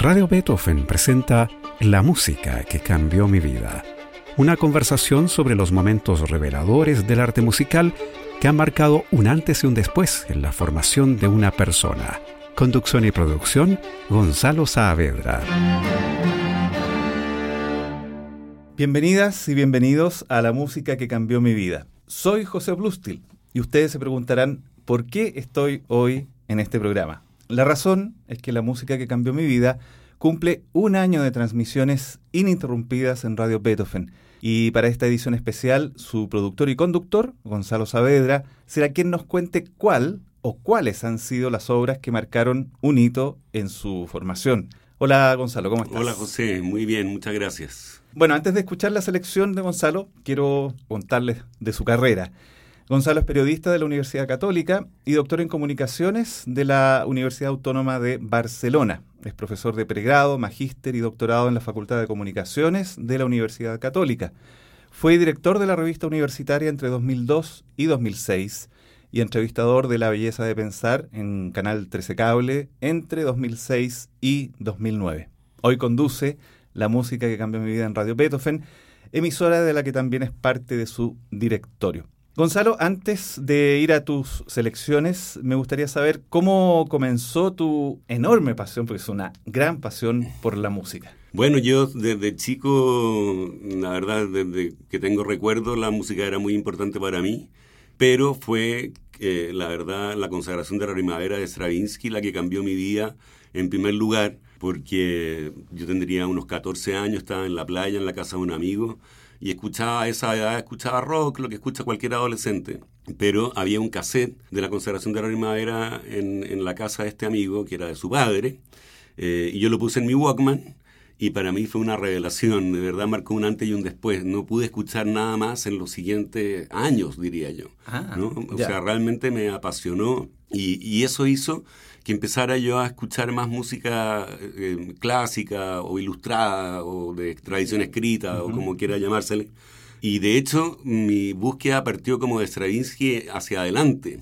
Radio Beethoven presenta La música que cambió mi vida. Una conversación sobre los momentos reveladores del arte musical que han marcado un antes y un después en la formación de una persona. Conducción y producción, Gonzalo Saavedra. Bienvenidas y bienvenidos a la música que cambió mi vida. Soy José Blustil y ustedes se preguntarán por qué estoy hoy en este programa. La razón es que la música que cambió mi vida cumple un año de transmisiones ininterrumpidas en Radio Beethoven. Y para esta edición especial, su productor y conductor, Gonzalo Saavedra, será quien nos cuente cuál o cuáles han sido las obras que marcaron un hito en su formación. Hola Gonzalo, ¿cómo estás? Hola José, muy bien, muchas gracias. Bueno, antes de escuchar la selección de Gonzalo, quiero contarles de su carrera. Gonzalo es periodista de la Universidad Católica y doctor en comunicaciones de la Universidad Autónoma de Barcelona. Es profesor de pregrado, magíster y doctorado en la Facultad de Comunicaciones de la Universidad Católica. Fue director de la revista universitaria entre 2002 y 2006 y entrevistador de La Belleza de Pensar en Canal 13 Cable entre 2006 y 2009. Hoy conduce La música que cambió mi vida en Radio Beethoven, emisora de la que también es parte de su directorio. Gonzalo, antes de ir a tus selecciones, me gustaría saber cómo comenzó tu enorme pasión, porque es una gran pasión por la música. Bueno, yo desde chico, la verdad, desde que tengo recuerdo, la música era muy importante para mí, pero fue, eh, la verdad, la consagración de la primavera de Stravinsky la que cambió mi vida en primer lugar, porque yo tendría unos 14 años, estaba en la playa, en la casa de un amigo, y escuchaba a esa edad, escuchaba rock, lo que escucha cualquier adolescente. Pero había un cassette de la consagración de la primavera en, en la casa de este amigo, que era de su padre, eh, y yo lo puse en mi Walkman, y para mí fue una revelación, de verdad marcó un antes y un después. No pude escuchar nada más en los siguientes años, diría yo. Ah, ¿no? O sea, realmente me apasionó y, y eso hizo que empezara yo a escuchar más música eh, clásica o ilustrada o de tradición escrita o como quiera llamársele. Y de hecho mi búsqueda partió como de Stravinsky hacia adelante.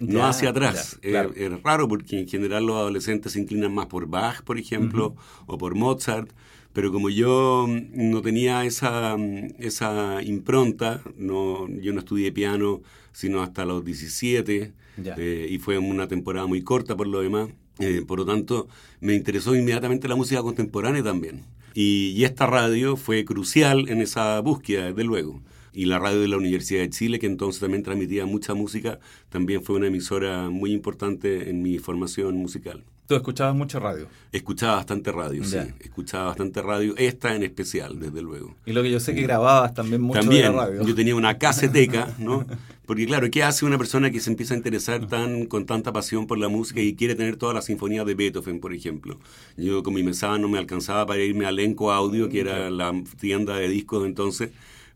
No hacia atrás. claro. Eh, es raro porque en general los adolescentes se inclinan más por Bach, por ejemplo, o por Mozart. Pero como yo mm, no tenía esa, mm, esa impronta, no, yo no estudié piano sino hasta los 17, Ya. eh, y fue una temporada muy corta por lo demás. Eh, por lo tanto, me interesó inmediatamente la música contemporánea también. Y, y esta radio fue crucial en esa búsqueda, desde luego. Y la radio de la Universidad de Chile, que entonces también transmitía mucha música, también fue una emisora muy importante en mi formación musical. Tú escuchabas mucho radio. Escuchaba bastante radio, Ya. sí. Escuchaba bastante radio, esta en especial, desde luego. Y lo que yo sé que grababas también mucho También, de la radio. yo tenía una caseteca, ¿no? Porque claro, ¿qué hace una persona que se empieza a interesar tan con tanta pasión por la música y quiere tener todas las sinfonías de Beethoven, por ejemplo? Yo con mi mesada no me alcanzaba para irme a Lenco Audio, que era la tienda de discos de entonces,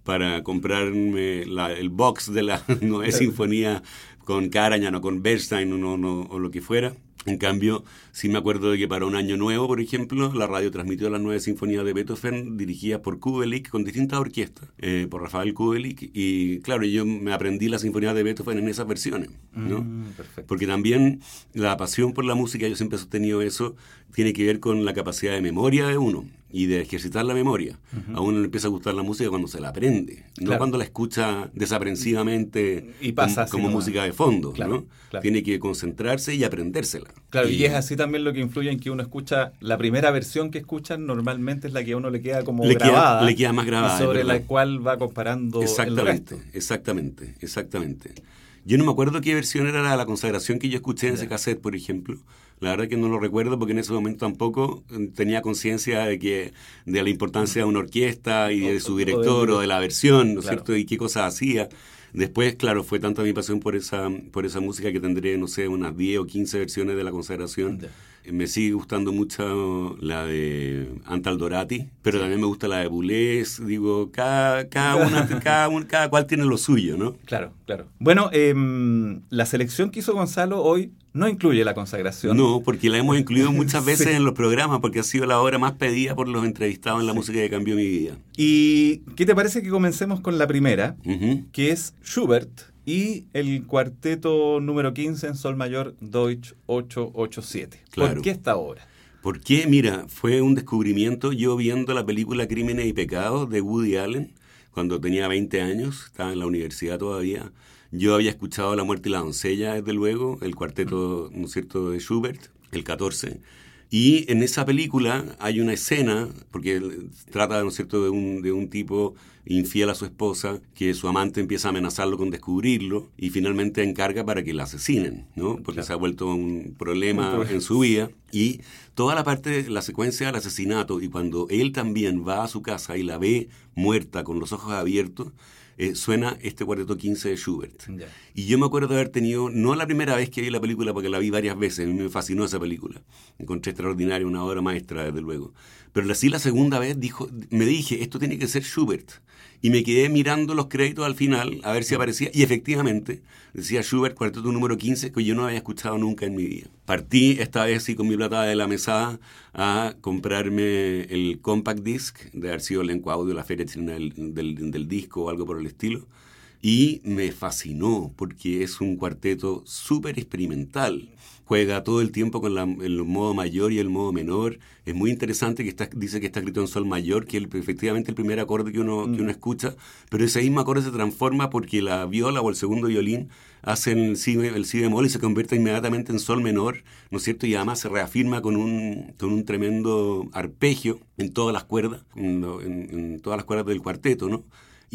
para comprarme la- el box de la nueva sinfonía con Karajan o con Bernstein o, no- no- o lo que fuera. En cambio, sí me acuerdo de que para un año nuevo, por ejemplo, la radio transmitió las nueve sinfonías de Beethoven dirigidas por Kubelik con distintas orquestas, eh, por Rafael Kubelik. Y claro, yo me aprendí las sinfonías de Beethoven en esas versiones, ¿no? Mm, perfecto. Porque también la pasión por la música, yo siempre he sostenido eso, tiene que ver con la capacidad de memoria de uno y de ejercitar la memoria. A uno le empieza a gustar la música cuando se la aprende, no cuando la escucha desaprensivamente Y pasa como, música de fondo. Claro, ¿no? claro. Tiene que concentrarse y aprendérsela. Claro, y es así también lo que influye en que uno escucha, la primera versión que escuchan normalmente es la que a uno le queda como Le queda- grabada. le queda más grabada, y sobre la cual va comparando el Exactamente, resto. exactamente, exactamente. Yo no me acuerdo qué versión era la, la consagración que yo escuché en ese cassette, por ejemplo. La verdad que no lo recuerdo porque en ese momento tampoco eh, tenía conciencia de que de la importancia de una orquesta y de su director o de la versión, ¿no es Claro. cierto? Y qué cosas hacía. Después, claro, fue tanta mi pasión por esa, por esa música que tendré, no sé, unas 10 o 15 versiones de la consagración. Me sigue gustando mucho la de Antal Dorati, pero también me gusta la de Boulez. Digo, cada, cada, una, cada, cada cual tiene lo suyo, ¿no? Claro, claro. Bueno, em, la selección que hizo Gonzalo hoy no incluye la consagración. No, porque la hemos incluido muchas veces Sí. en los programas, porque ha sido la obra más pedida por los entrevistados en la música que cambió mi vida. ¿Y qué te parece que comencemos con la primera, que es Schubert y el cuarteto número 15 en Sol Mayor Deutsch 887? Claro. ¿Por qué esta obra? ¿Por qué? Mira, fue un descubrimiento yo viendo la película Crímenes y Pecados de Woody Allen cuando tenía 20 años, estaba en la universidad todavía. Yo había escuchado La muerte y la doncella, desde luego, el cuarteto, ¿no es cierto?, de Schubert, el 14. Y en esa película hay una escena, porque trata, ¿no es cierto?, de un, de un tipo infiel a su esposa, que su amante empieza a amenazarlo con descubrirlo y finalmente encarga para que la asesinen, ¿no? Porque se ha vuelto un problema en su vida. Y toda la parte, la secuencia del asesinato y cuando él también va a su casa y la ve muerta con los ojos abiertos, eh, suena este cuarteto 15 de Schubert. Y yo me acuerdo de haber tenido, no la primera vez que vi la película, porque la vi varias veces, me fascinó esa película. Encontré extraordinaria, una obra maestra, desde luego. Pero así la segunda vez dijo, me dije, esto tiene que ser Schubert y me quedé mirando los créditos al final a ver si aparecía. Y efectivamente, decía Schubert, cuarteto número 15, que yo no había escuchado nunca en mi vida. Partí esta vez sí con mi plata de la mesada a comprarme el compact disc de haber sido el encuadro de la feria del, del, del disco o algo por el estilo. Y me fascinó porque es un cuarteto súper experimental juega todo el tiempo con el modo mayor y el modo menor. Es muy interesante que está, dice que está escrito en sol mayor, que es efectivamente el primer acorde que uno, que uno mm. escucha, pero ese mismo acorde se transforma porque la viola o el segundo violín hacen el si, el si bemol y se convierte inmediatamente en sol menor, ¿no es cierto? Y además se reafirma con un, con un tremendo arpegio en todas las cuerdas, en, en todas las cuerdas del cuarteto, ¿no?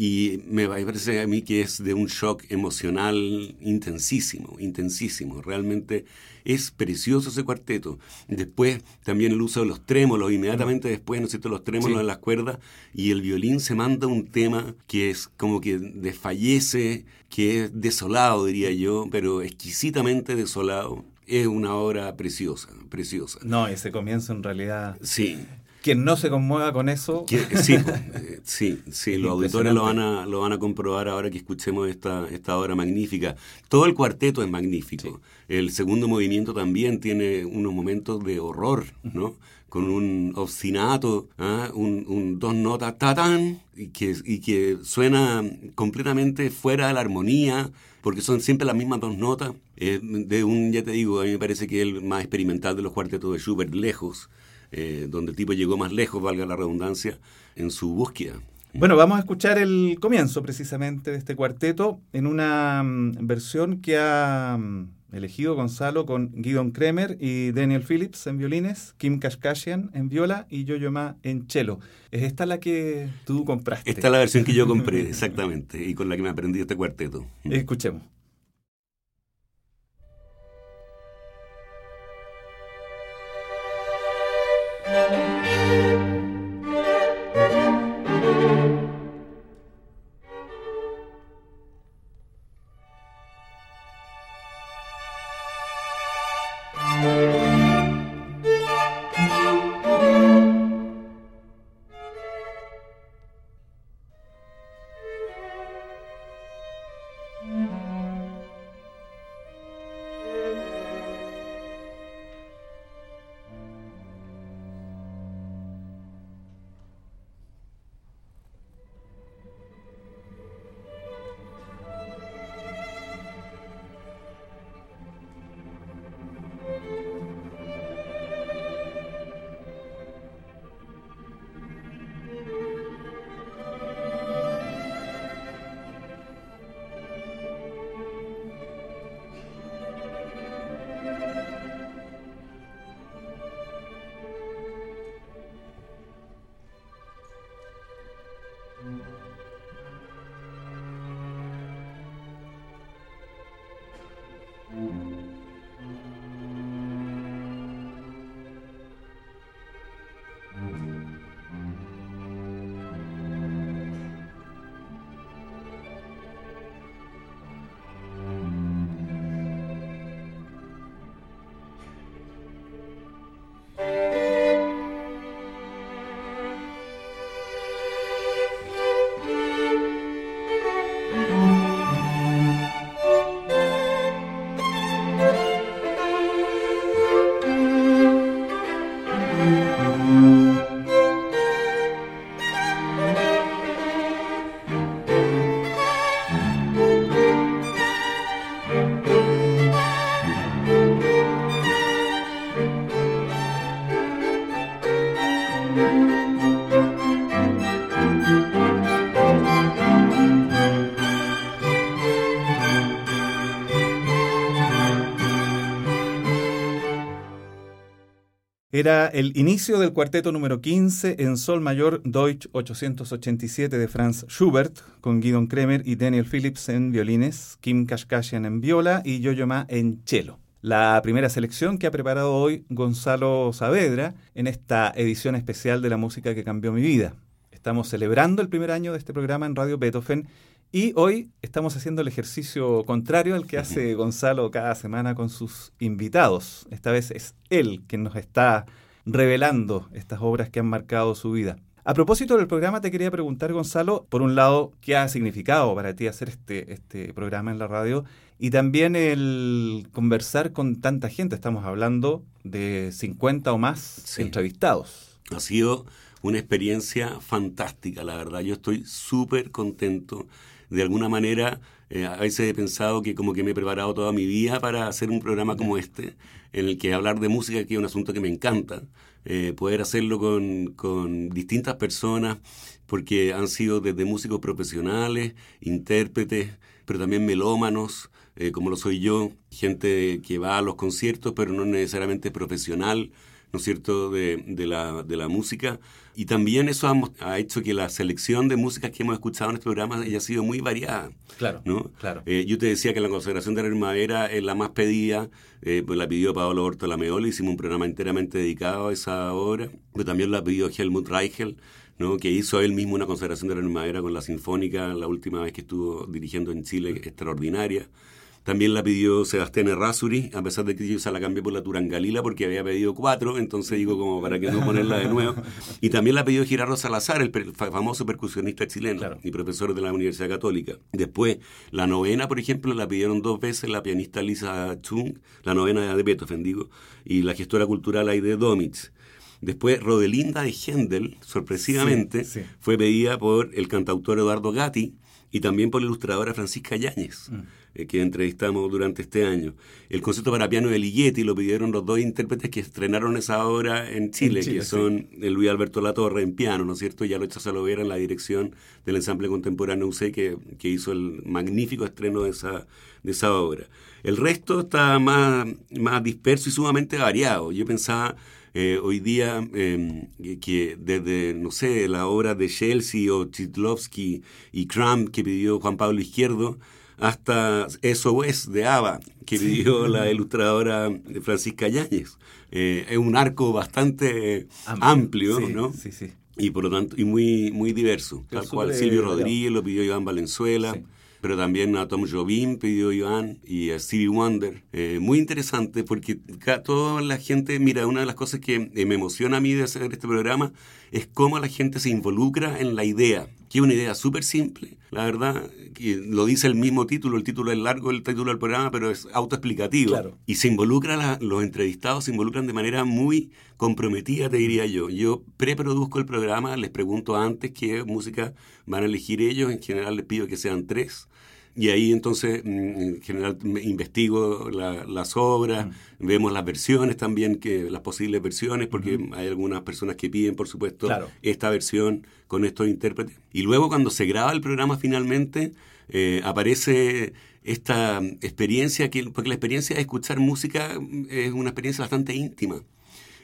Y me parece a mí que es de un shock emocional intensísimo, intensísimo. Realmente es precioso ese cuarteto. Después también el uso de los trémolos, inmediatamente después, ¿no es cierto?, los trémolos en las cuerdas y el violín se manda un tema que es como que desfallece, que es desolado, diría yo, pero exquisitamente desolado. Es una obra preciosa, preciosa. No, ese comienzo en realidad... Sí. Quien no se conmueva con eso. sí, eh, sí, sí, los auditores lo van, a, lo van a comprobar ahora que escuchemos esta, esta obra magnífica. Todo el cuarteto es magnífico. El segundo movimiento también tiene unos momentos de horror, ¿no? Con un obstinato, ¿ah? un, dos notas, tatán, y que, y que suena completamente fuera de la armonía, porque son siempre las mismas dos notas. de un, ya te digo, a mí me parece que es el más experimental de los cuartetos de Schubert, lejos eh, donde el tipo llegó más lejos, valga la redundancia, en su búsqueda. Bueno, vamos a escuchar el comienzo precisamente de este cuarteto en una mm, versión que ha mm, elegido Gonzalo con Guidon Kremer y Daniel Phillips en violines, Kim Kashkashian en viola y Yo-Yo Ma en cello. ¿Es esta la que tú compraste? Esta es la versión que yo compré, exactamente, y con la que me aprendí este cuarteto. Escuchemos. Era el inicio del cuarteto número 15 en Sol Mayor Deutsch 887 de Franz Schubert, con Guidon Kremer y Daniel Phillips en violines, Kim Kashkashian en viola y Yo-Yo Ma en cello. La primera selección que ha preparado hoy Gonzalo Saavedra en esta edición especial de la música que cambió mi vida. Estamos celebrando el primer año de este programa en Radio Beethoven y hoy estamos haciendo el ejercicio contrario al que hace Gonzalo cada semana con sus invitados. Esta vez es él quien nos está revelando estas obras que han marcado su vida. A propósito del programa, te quería preguntar, Gonzalo, por un lado, ¿qué ha significado para ti hacer este, este programa en la radio? Y también el conversar con tanta gente. Estamos hablando de 50 o más entrevistados. Ha sido una experiencia fantástica, la verdad. Yo estoy súper contento de alguna manera, eh, a veces he pensado que como que me he preparado toda mi vida para hacer un programa como este, en el que hablar de música, que es un asunto que me encanta, eh, poder hacerlo con, con distintas personas, porque han sido desde músicos profesionales, intérpretes, pero también melómanos, eh, como lo soy yo, gente que va a los conciertos, pero no necesariamente profesional, ¿no es cierto?, de, de, la, de la música. Y también eso ha, hecho que la selección de músicas que hemos escuchado en este programa haya sido muy variada. Claro, ¿no? claro. Eh, yo te decía que la consagración de la primavera es la más pedida, eh, pues la pidió Pablo Orto Lameola, hicimos un programa enteramente dedicado a esa obra, pero también la pidió Helmut Reichel, ¿no? que hizo él mismo una consagración de la primavera con la Sinfónica la última vez que estuvo dirigiendo en Chile, extraordinaria. También la pidió Sebastián Errázuri, a pesar de que yo se la cambié por la Turangalila porque había pedido cuatro, entonces digo como para que no ponerla de nuevo. Y también la pidió Girardo Salazar, el famoso percusionista chileno y profesor de la Universidad Católica. Después, la novena, por ejemplo, la pidieron dos veces la pianista Lisa Chung, la novena de Beethoven, digo, y la gestora cultural Aide Domitz. Después, Rodelinda de Händel, sorpresivamente, fue pedida por el cantautor Eduardo Gatti y también por la ilustradora Francisca Yáñez. Mm. Eh, que entrevistamos durante este año. El concierto para piano de Ligeti lo pidieron los dos intérpretes que estrenaron esa obra en Chile, que son el Luis Alberto Latorre en piano, ¿no es cierto? Ya lo hecho se lo en la dirección del ensamble contemporáneo UC que, que hizo el magnífico estreno de esa, de esa obra. El resto está más, más disperso y sumamente variado. Yo pensaba eh, hoy día em, que desde, no sé, la obra de Chelsea o Chitlovsky y Cramp que pidió Juan Pablo Izquierdo, hasta SOS de ABBA, que pidió la ilustradora Francisca Yáñez. Eh, es un arco bastante amplio, ¿no? Sí, sí. Y por lo tanto, y muy, muy diverso. Tal cual Silvio Rodríguez lo pidió Iván Valenzuela pero también a Tom Jobim pidió Iván y a Stevie Wonder. Eh, muy interesante porque toda la gente, mira, una de las cosas que eh, me emociona a mí de hacer este programa es cómo la gente se involucra en la idea, que es una idea súper simple, la verdad, que lo dice el mismo título, el título es largo, el título del programa, pero es autoexplicativo. Y se involucra, los entrevistados se involucran de manera muy comprometida, te diría yo. Yo preproduzco el programa, les pregunto antes qué música van a elegir ellos, en general les pido que sean tres y ahí entonces, mm, en general, investigo las obras, mm. vemos las versiones también, que las posibles versiones, porque hay algunas personas que piden, por supuesto, esta versión con estos intérpretes. Y luego cuando se graba el programa finalmente, eh, aparece esta experiencia, que, porque la experiencia de escuchar música es una experiencia bastante íntima.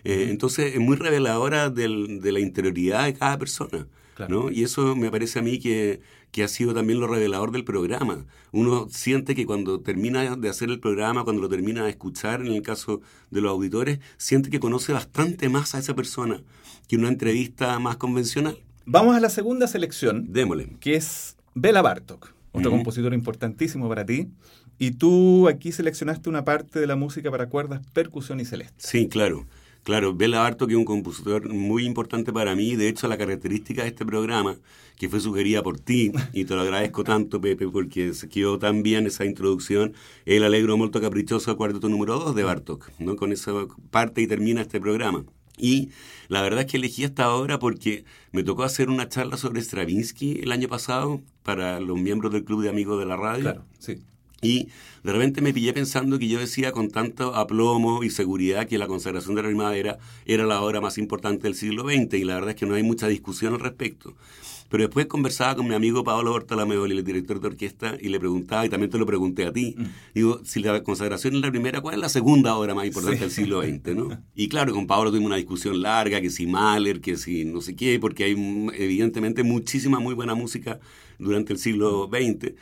Eh, entonces es muy reveladora del, de la interioridad de cada persona. ¿no? Y eso me parece a mí que, que, ha sido también lo revelador del programa. Uno siente que cuando termina de hacer el programa, cuando lo termina de escuchar, en el caso de los auditores, siente que conoce bastante más a esa persona que una entrevista más convencional. Vamos a la segunda selección. Démosle. Que es Bela Bartok, otro compositor importantísimo para ti. Y tú aquí seleccionaste una parte de la música para cuerdas, percusión y celeste. Sí, claro. Claro, Bela Bartok es un compositor muy importante para mí. De hecho, la característica de este programa, que fue sugerida por ti, y te lo agradezco tanto, Pepe, porque se quedó tan bien esa introducción, el Alegro Molto Caprichoso, cuarteto número 2 de Bartok. ¿no? Con esa parte y termina este programa. Y la verdad es que elegí esta obra porque me tocó hacer una charla sobre Stravinsky el año pasado para los miembros del Club de Amigos de la Radio. Claro, sí. Y de repente me pillé pensando que yo decía con tanto aplomo y seguridad que la consagración de la primavera era la obra más importante del siglo XX y la verdad es que no hay mucha discusión al respecto. Pero después conversaba con mi amigo Pablo Bortolomeo, el director de orquesta, y le preguntaba, y también te lo pregunté a ti, mm. digo, si la consagración es la primera, ¿cuál es la segunda obra más importante del siglo XX? ¿no? Y claro, con Pablo tuvimos una discusión larga, que si Mahler, que si no sé qué, porque hay evidentemente muchísima muy buena música durante el siglo XX.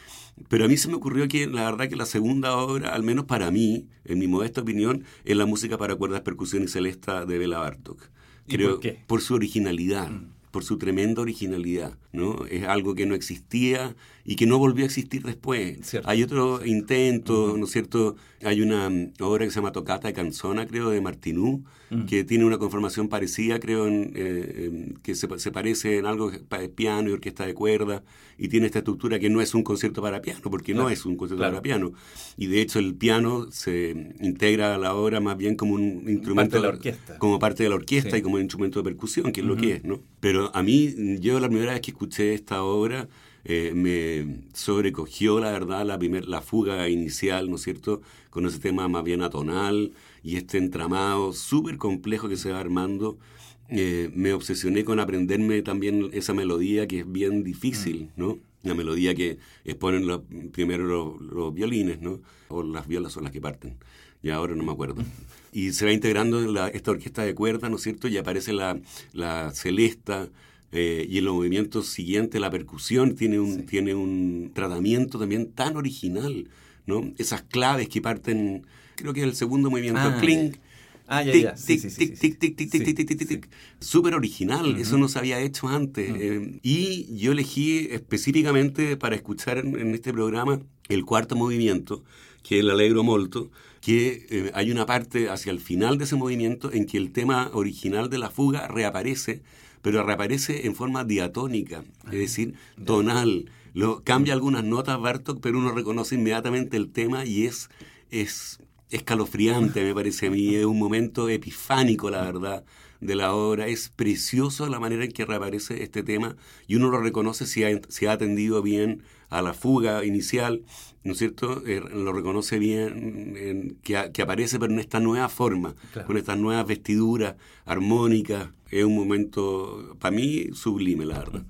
Pero a mí se me ocurrió que la verdad que la segunda obra, al menos para mí, en mi modesta opinión, es la música para cuerdas, percusión y celesta de Bela Bartok. Creo, por qué? Por su originalidad. Mm por su tremenda originalidad, ¿no? Es algo que no existía y que no volvió a existir después. Hay otro intento, ¿no es cierto? Hay una mm, obra que se llama Tocata de Canzona, creo, de Martinú, que tiene una conformación parecida, creo, en, eh, que se, parece en algo de piano y orquesta de cuerda, y tiene esta estructura que no es un concierto para piano, porque no es un concierto para piano. Y de hecho el piano se integra a la obra más bien como un instrumento... Parte de la orquesta. Como parte de la orquesta y como un instrumento de percusión, que es lo que es, ¿no? Pero a mí, yo la primera vez que escuché esta obra eh, me sobrecogió, la verdad, la, primer, la fuga inicial, ¿no es cierto?, con ese tema más bien atonal y este entramado súper complejo que se va armando. Eh, me obsesioné con aprenderme también esa melodía que es bien difícil, mm. ¿no? La melodía que exponen los, primero los, violines, ¿no? O las violas son las que parten. Y ahora no me acuerdo. Y se va integrando esta orquesta de cuerdas, ¿no es cierto? Y aparece la, la celesta, eh, y en los movimientos siguientes la percusión tiene un, tiene un tratamiento también tan original, ¿no? Esas claves que parten, creo que es el segundo movimiento, ah, clink, Ah, ya, ya. Sí, tic, tic, tic, tic, tic, tic, tic, tic, tic, Súper original, eso no se había hecho antes. Eh, y yo elegí específicamente para escuchar en, este programa el cuarto movimiento, que es el Alegro Molto, que eh, hay una parte hacia el final de ese movimiento en que el tema original de la fuga reaparece pero reaparece en forma diatónica, es decir, tonal. Lo, cambia algunas notas Bartok, pero uno reconoce inmediatamente el tema y es, es escalofriante, me parece a mí. Es un momento epifánico, la verdad, de la obra. Es precioso la manera en que reaparece este tema y uno lo reconoce si ha, si ha atendido bien a la fuga inicial, ¿no es cierto? Eh, lo reconoce bien en, que, que, aparece, pero en esta nueva forma, con estas nuevas vestiduras armónicas, es un momento, para mí, sublime, la verdad.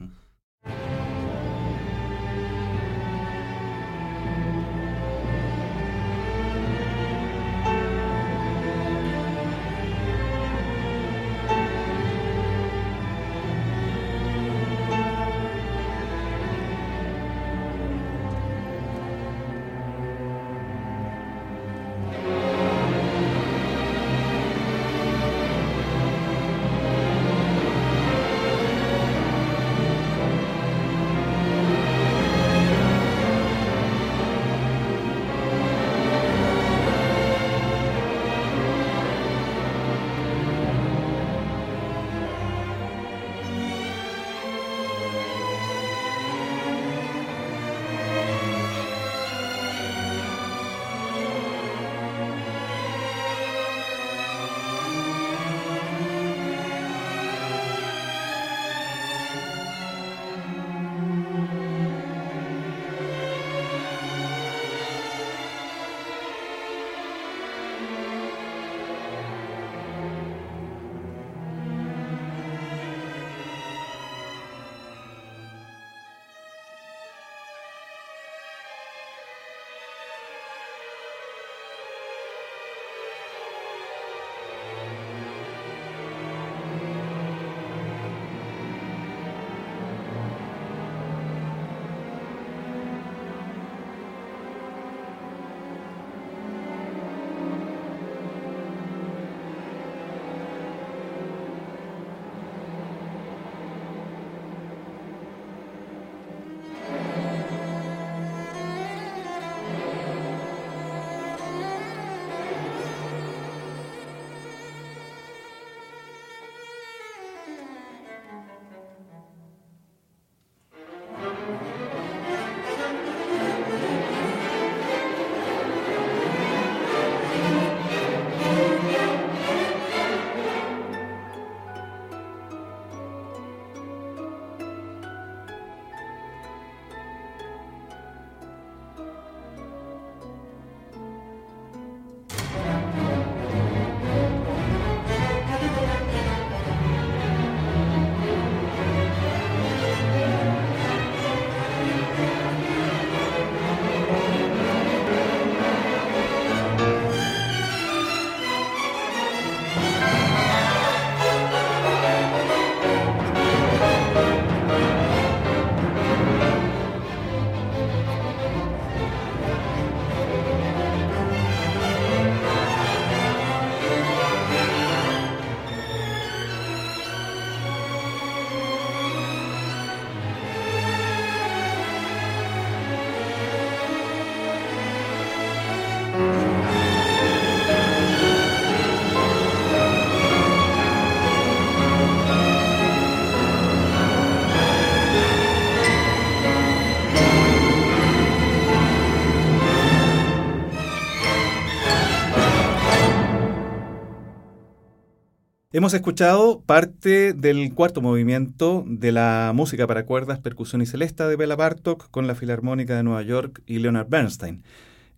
Hemos escuchado parte del cuarto movimiento de la música para cuerdas, percusión y celesta de Bela Bartok con la Filarmónica de Nueva York y Leonard Bernstein.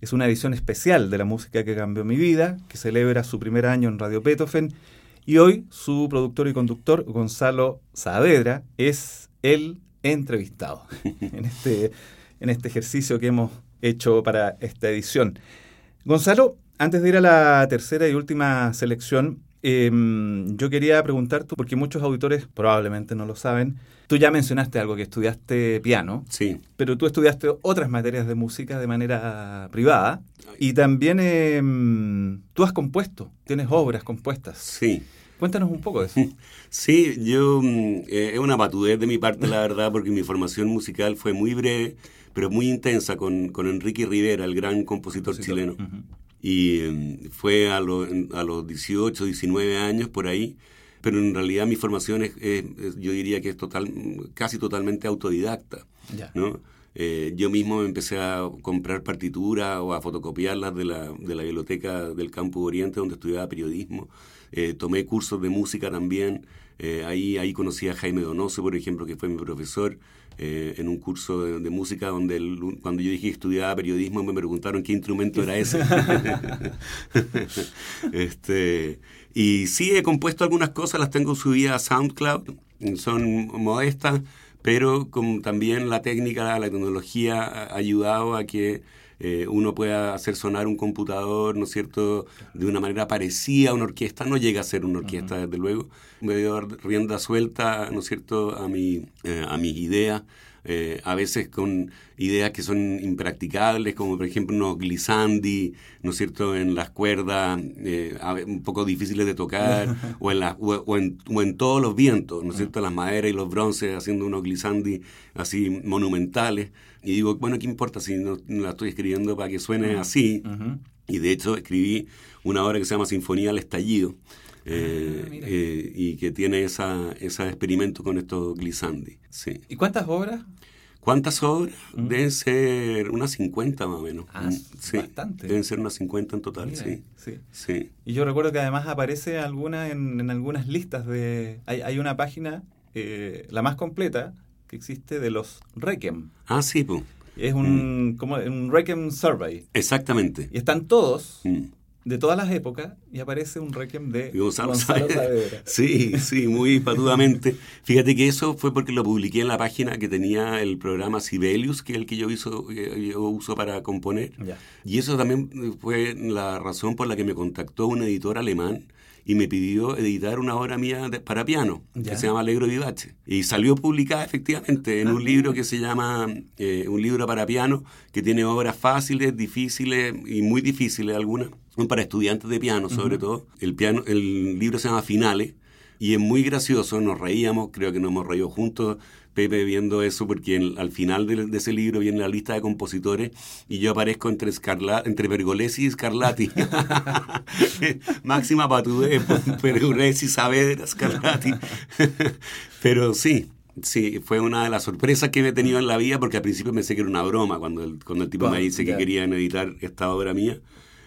Es una edición especial de la música que cambió mi vida, que celebra su primer año en Radio Beethoven y hoy su productor y conductor, Gonzalo Saavedra, es el entrevistado en este, en este ejercicio que hemos hecho para esta edición. Gonzalo, antes de ir a la tercera y última selección, Em, yo quería preguntarte, porque muchos auditores probablemente no lo saben, tú ya mencionaste algo, que estudiaste piano, sí. pero tú estudiaste otras materias de música de manera privada y también em, tú has compuesto, tienes obras compuestas. Sí. Cuéntanos un poco de eso. Sí, yo mm, eh, es una patudez de mi parte, la verdad, porque mi formación musical fue muy breve, pero muy intensa con, con Enrique Rivera, el gran compositor, chileno. Y em, fue a, a los 18, 19 años por ahí, pero en realidad mi formación es, yo diría que es total, casi totalmente autodidacta. ¿no? Eh, yo mismo me empecé a comprar partituras o a fotocopiarlas de la, de la biblioteca del Campo Oriente, donde estudiaba periodismo. Eh, tomé cursos de música también. Eh, ahí, ahí conocí a Jaime Donoso, por ejemplo, que fue mi profesor. Eh, en un curso de, música donde cuando yo dije que estudiaba periodismo me preguntaron qué instrumento era ese. este, y sí, he compuesto algunas cosas, las tengo subidas a SoundCloud, son modestas, pero con también la técnica, la tecnología ha ayudado a que eh, uno pueda hacer sonar un computador, ¿no es cierto?, de una manera parecida a una orquesta, no llega a ser una orquesta, desde luego, me dio rienda suelta, ¿no es cierto?, a, mi, eh, a mis ideas, eh, a veces con ideas que son impracticables, como por ejemplo unos glissandi, ¿no es cierto?, en las cuerdas un poco difíciles de tocar, o, en la, o, en, o, en, todos los vientos, ¿no es cierto?, las maderas y los bronces haciendo unos glissandi así monumentales. Y digo, bueno, ¿qué importa si no, la estoy escribiendo para que suene así? Y de hecho escribí una obra que se llama Sinfonía al Estallido. Ah, eh, eh, y que tiene esa, ese experimento con estos glissandi. Sí. ¿Y cuántas obras? ¿Cuántas obras? Deben ser unas 50 más o menos. Ah, mm, sí, bastante. Deben ser unas 50 en total, sí. sí. Y yo recuerdo que además aparece alguna en, en algunas listas de... Hay, hay una página, eh, la más completa, que existe de los Requiem. Ah, sí, pues. Es un, mm. como un Requiem Survey. Exactamente. Y están todos, mm. De todas las épocas, y aparece un Requiem de Gonzalo, Saavedra. Sí, sí, muy patudamente. Fíjate que eso fue porque lo publiqué en la página que tenía el programa Sibelius, que es el que yo, hizo, yo uso para componer. Y eso también fue la razón por la que me contactó un editor alemán y me pidió editar una obra mía para piano, que se llama Alegro Vivace. Y salió publicada efectivamente en un libro que se llama eh, Un libro para piano, que tiene obras fáciles, difíciles y muy difíciles algunas, para estudiantes de piano sobre todo. El, piano, el libro se llama Finales y es muy gracioso, nos reíamos, creo que nos hemos reído juntos Pepe viendo eso, porque al final de, ese libro viene la lista de compositores y yo aparezco entre, Scarla, entre Pergolesi y Scarlatti. Máxima patudez, Pergolesi, Saavedra, Scarlatti. Pero sí, Sí, fue una de las sorpresas que me he tenido en la vida porque al principio pensé que era una broma cuando el, cuando el tipo me dice que querían editar esta obra mía.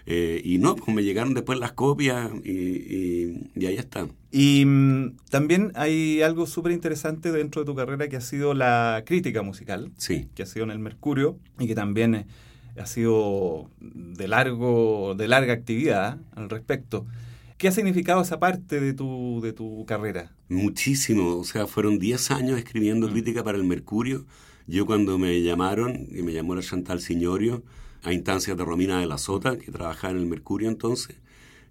Eh, y no, pues me llegaron después las copias y, ahí está. Y mm, también hay algo súper interesante dentro de tu carrera que ha sido la crítica musical, sí. que ha sido en el Mercurio y que también eh, ha sido de, largo, de larga actividad al respecto. ¿Qué ha significado esa parte de tu, de tu carrera? Muchísimo, o sea, fueron 10 años escribiendo mm. crítica para el Mercurio. Yo cuando me llamaron, y me llamó la Chantal Signorio, a instancias de Romina de la Sota, que trabajaba en el Mercurio entonces.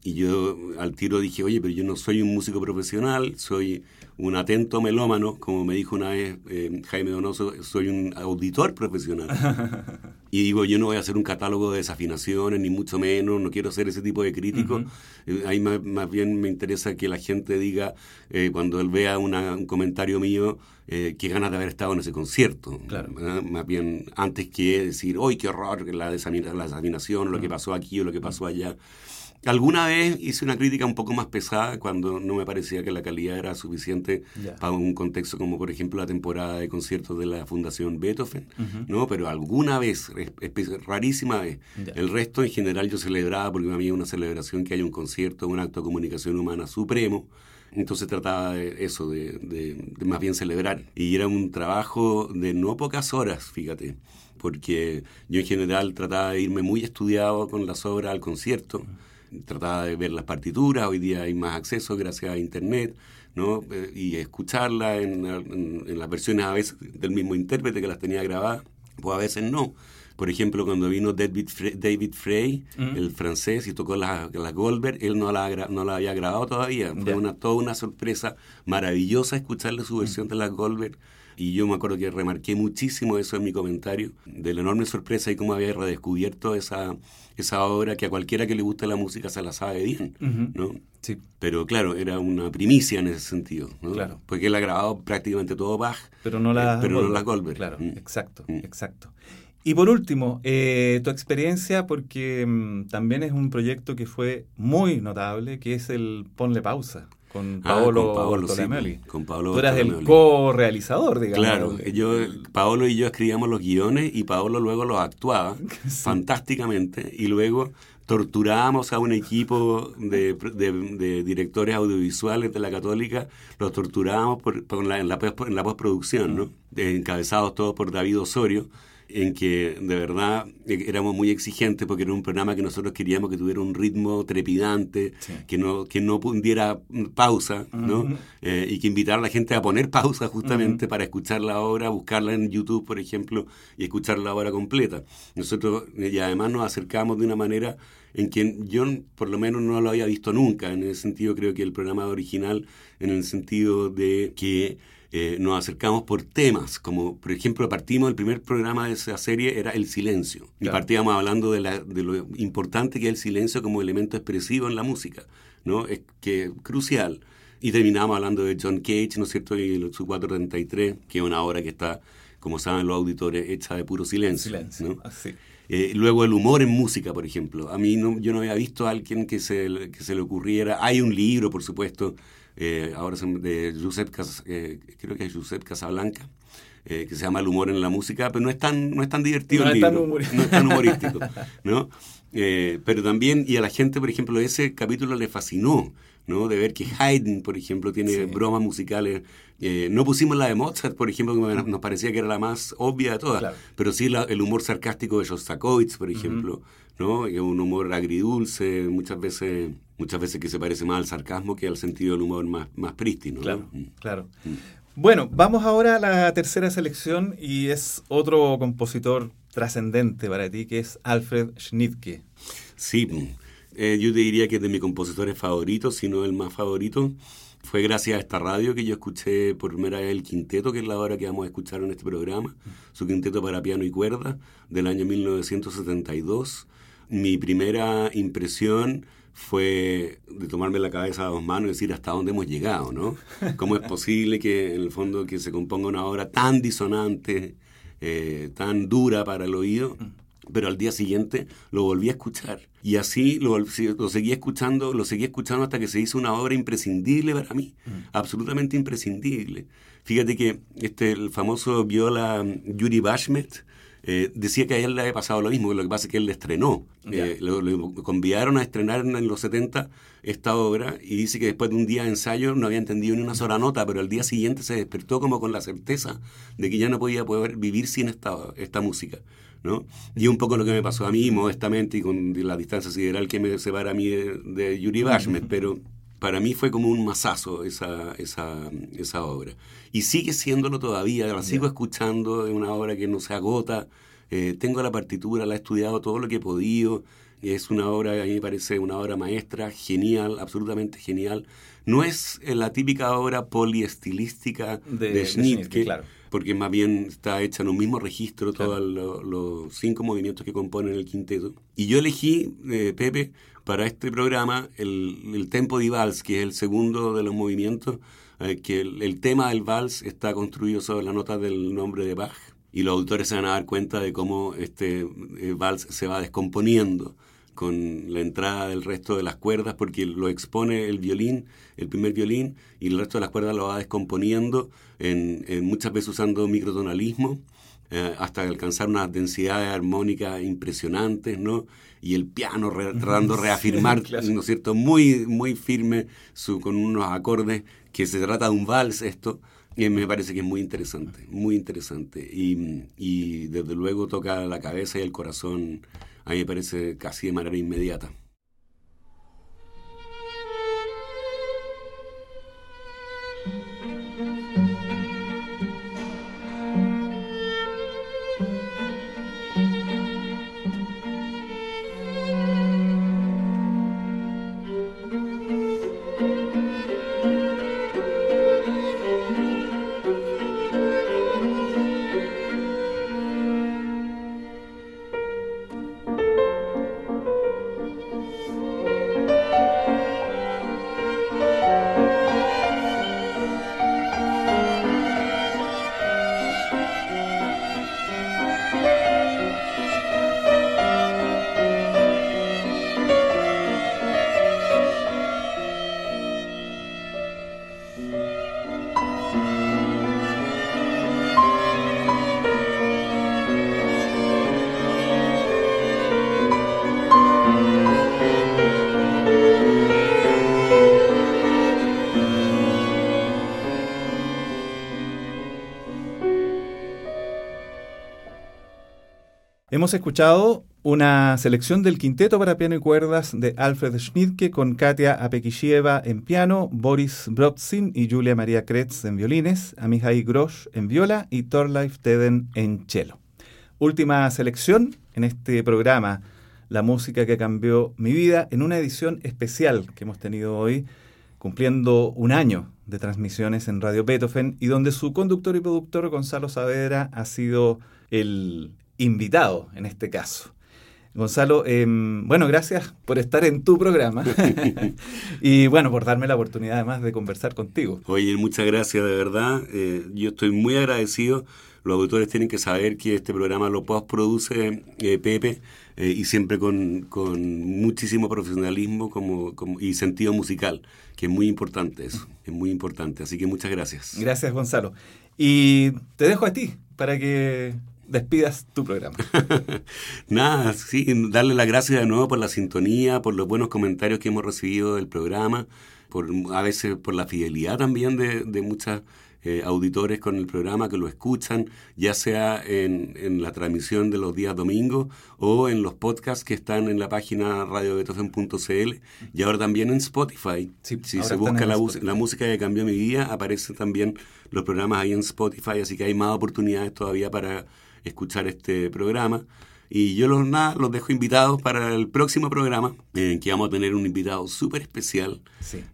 Y yo al tiro dije, oye, pero yo no soy un músico profesional, soy un atento melómano, como me dijo una vez eh, Jaime Donoso, soy un auditor profesional. y digo, yo no voy a hacer un catálogo de desafinaciones, ni mucho menos, no quiero ser ese tipo de crítico. Eh, ahí más, bien me interesa que la gente diga, eh, cuando él vea un comentario mío, eh, qué ganas de haber estado en ese concierto. Claro. Más bien, antes que decir, ¡ay, qué horror! La, desafinación, lo que pasó aquí o lo que pasó allá. Alguna vez hice una crítica un poco más pesada cuando no me parecía que la calidad era suficiente para un contexto como por ejemplo la temporada de conciertos de la Fundación Beethoven, ¿no? Pero alguna vez, rarísima vez. El resto en general yo celebraba porque para mí es una celebración que haya un concierto, un acto de comunicación humana supremo. Entonces trataba de eso, de, de más bien celebrar. Y era un trabajo de no pocas horas, fíjate porque yo en general trataba de irme muy estudiado con las obras al concierto trataba de ver las partituras, hoy día hay más acceso gracias a Internet, ¿no? Eh, y escucharla en, las versiones a veces del mismo intérprete que las tenía grabadas, pues a veces no. Por ejemplo, cuando vino David Frey, David Frey el francés, y tocó la, la Goldberg, él no la, no la había grabado todavía. Fue una, toda una sorpresa maravillosa escucharle su versión de la Goldberg y yo me acuerdo que remarqué muchísimo eso en mi comentario, de la enorme sorpresa y cómo había redescubierto esa, esa obra que a cualquiera que le guste la música se la sabe bien, ¿no? Sí. Pero claro, era una primicia en ese sentido, ¿no? Claro. Porque él ha grabado prácticamente todo Bach, pero no la, eh, pero no las Goldberg. Claro, mm. exacto, mm. exacto. Y por último, eh, tu experiencia, porque mm, también es un proyecto que fue muy notable, que es el Ponle Pausa con ah, Paolo, con Paolo Tú eras el co-realizador, digamos. Claro, yo, Paolo y yo escribíamos los guiones y Paolo luego los actuaba fantásticamente y luego torturábamos a un equipo de, directores audiovisuales de la Católica, los torturábamos por, en, la, en la postproducción, ¿no? encabezados todos por David Osorio en que de verdad eh, éramos muy exigentes porque era un programa que nosotros queríamos que tuviera un ritmo trepidante, que no que no pudiera pausa, ¿no? Eh, y que invitara a la gente a poner pausa justamente para escuchar la obra, buscarla en YouTube, por ejemplo, y escuchar la obra completa. Nosotros, eh, y además nos acercamos de una manera en que yo por lo menos no lo había visto nunca, en ese sentido creo que el programa original, en el sentido de que eh, nos acercamos por temas, como por ejemplo partimos, el primer programa de esa serie era el silencio, y partíamos hablando de, la, de, lo importante que es el silencio como elemento expresivo en la música, ¿no? Es que es crucial. Y terminamos hablando de John Cage, ¿no es cierto? Y su 433, que es una obra que está, como saben los auditores, hecha de puro silencio. silencio. Eh, luego el humor en música, por ejemplo. A mí no, yo no había visto a alguien que se, que se le ocurriera. Hay un libro, por supuesto, eh, ahora de Josep, eh, creo que es Josep Casablanca, eh, que se llama El humor en la música, pero no es tan, no es tan divertido no el libro, no es tan humorístico, ¿no? pero también, y a la gente, por ejemplo, ese capítulo le fascinó, ¿no? De ver que Haydn, por ejemplo, tiene bromas musicales. no pusimos la de Mozart, por ejemplo, que nos parecía que era la más obvia de todas, pero sí el humor sarcástico de Shostakovich, por ejemplo, ¿no? Que un humor agridulce, muchas veces muchas veces que se parece más al sarcasmo que al sentido del humor más, más prístino. Claro, mm. claro. Mm. Bueno, vamos ahora a la tercera selección y es otro compositor trascendente para ti, que es Alfred Schnittke. Sí, mm. Eh, yo te diría que de mis compositores favoritos, si no el más favorito. Fue gracias a esta radio que yo escuché por primera vez el quinteto, que es la hora que vamos a escuchar en este programa, su quinteto para piano y cuerda del año 1972. Mi primera impresión fue de tomarme la cabeza a dos manos y decir hasta dónde hemos llegado, ¿no? ¿Cómo es posible que en el fondo que se componga una obra tan disonante, eh, tan dura para el oído, pero al día siguiente lo volví a escuchar. Y así lo, lo seguí escuchando, lo seguí escuchando hasta que se hizo una obra imprescindible para mí, absolutamente imprescindible. Fíjate que este, el famoso viola Yuri Bashmet, eh, decía que a él le había pasado lo mismo, lo que pasa es que él le estrenó. Eh, lo, convidaron a estrenar en, los 70 esta obra y dice que después de un día de ensayo no había entendido ni una sola nota, pero al día siguiente se despertó como con la certeza de que ya no podía poder vivir sin esta, esta música. ¿No? Y un poco lo que me pasó a mí, modestamente, y con la distancia sideral que me separa a mí de, Yuri Bashmet, pero para mí fue como un masazo esa, esa, esa obra. Y sigue siéndolo todavía, la sigo escuchando, es una obra que no se agota. Eh, tengo la partitura, la he estudiado todo lo que he podido. Es una obra, a mí me parece una obra maestra, genial, absolutamente genial. No es la típica obra poliestilística de, de Schnittke, claro. Porque más bien está hecha en un mismo registro todos los cinco movimientos que componen el quinteto. Y yo elegí, eh, Pepe, para este programa el, el tempo di vals, que es el segundo de los movimientos, eh, que el, tema del vals está construido sobre la nota del nombre de Bach. Y los autores se van a dar cuenta de cómo este eh, vals se va descomponiendo con la entrada del resto de las cuerdas, porque lo expone el violín, el primer violín, y el resto de las cuerdas lo va descomponiendo, en, muchas veces usando microtonalismo, eh, hasta alcanzar unas densidades armónicas impresionantes, ¿no? Y el piano tratando de reafirmar, ¿no es cierto?, muy, muy firme, su, con unos acordes, que se trata de un vals esto, y me parece que es muy interesante, muy interesante. Y, y desde luego toca la cabeza y el corazón a mí me parece casi de manera inmediata. Hemos escuchado una selección del quinteto para piano y cuerdas de Alfred Schnittke con Katia Apekishieva en piano, Boris Brodzin y Julia María Kretz en violines, Amihai Grosch en viola y Thorleif Teden en cello. Última selección en este programa, la música que cambió mi vida, en una edición especial que hemos tenido hoy, cumpliendo un año de transmisiones en Radio Beethoven y donde su conductor y productor Gonzalo Saavedra ha sido el invitado en este caso. Gonzalo, em, bueno, gracias por estar en tu programa y bueno, por darme la oportunidad además de conversar contigo. Oye, muchas gracias, de verdad. Eh, yo estoy muy agradecido. Los auditores tienen que saber que este programa lo postproduce eh, Pepe eh, y siempre con, con muchísimo profesionalismo como, como, y sentido musical, que es muy importante eso, es muy importante. Así que muchas gracias. Gracias, Gonzalo. Y te dejo a ti para que despidas tu programa. Nada, sí, darle las gracias de nuevo por la sintonía, por los buenos comentarios que hemos recibido del programa, por a veces por la fidelidad también de, de muchos eh, auditores con el programa que lo escuchan, ya sea en, en, la transmisión de los días domingos o en los podcasts que están en la página radiobeethoven.cl y ahora también en Spotify. si se busca la, la música que cambió mi vida, aparecen también los programas ahí en Spotify, así que hay más oportunidades todavía para escuchar este programa. Y yo los, nada, los dejo invitados para el próximo programa, en que vamos a tener un invitado súper especial.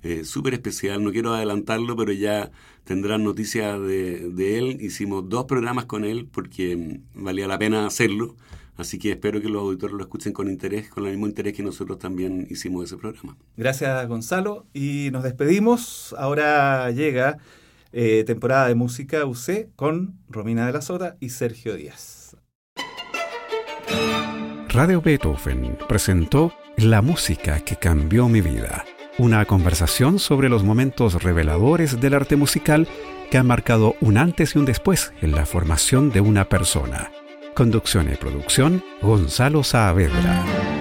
Eh, súper especial, no quiero adelantarlo, pero ya tendrán noticias de, de, él. Hicimos dos programas con él porque mm, valía la pena hacerlo. Así que espero que los auditores lo escuchen con interés, con el mismo interés que nosotros también hicimos ese programa. Gracias, Gonzalo. Y nos despedimos. Ahora llega eh, temporada de música UC con Romina de la Sota y Sergio Díaz. Radio Beethoven presentó La música que cambió mi vida, una conversación sobre los momentos reveladores del arte musical que han marcado un antes y un después en la formación de una persona. Conducción y producción, Gonzalo Saavedra.